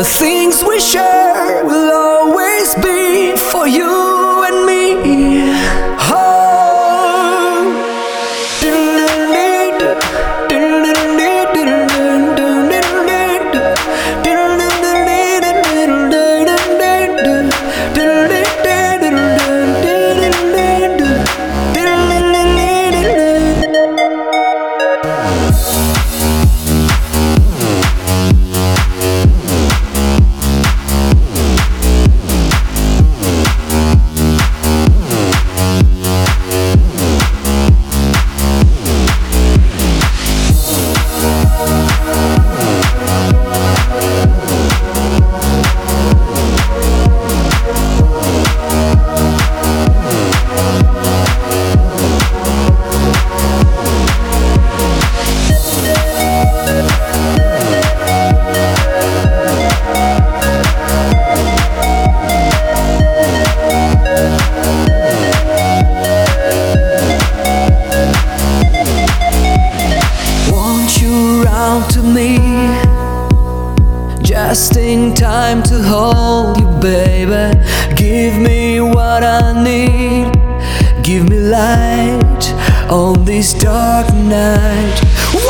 The things we share will always to me. Just in time to hold you, baby. Give me what I need. Give me light on this dark night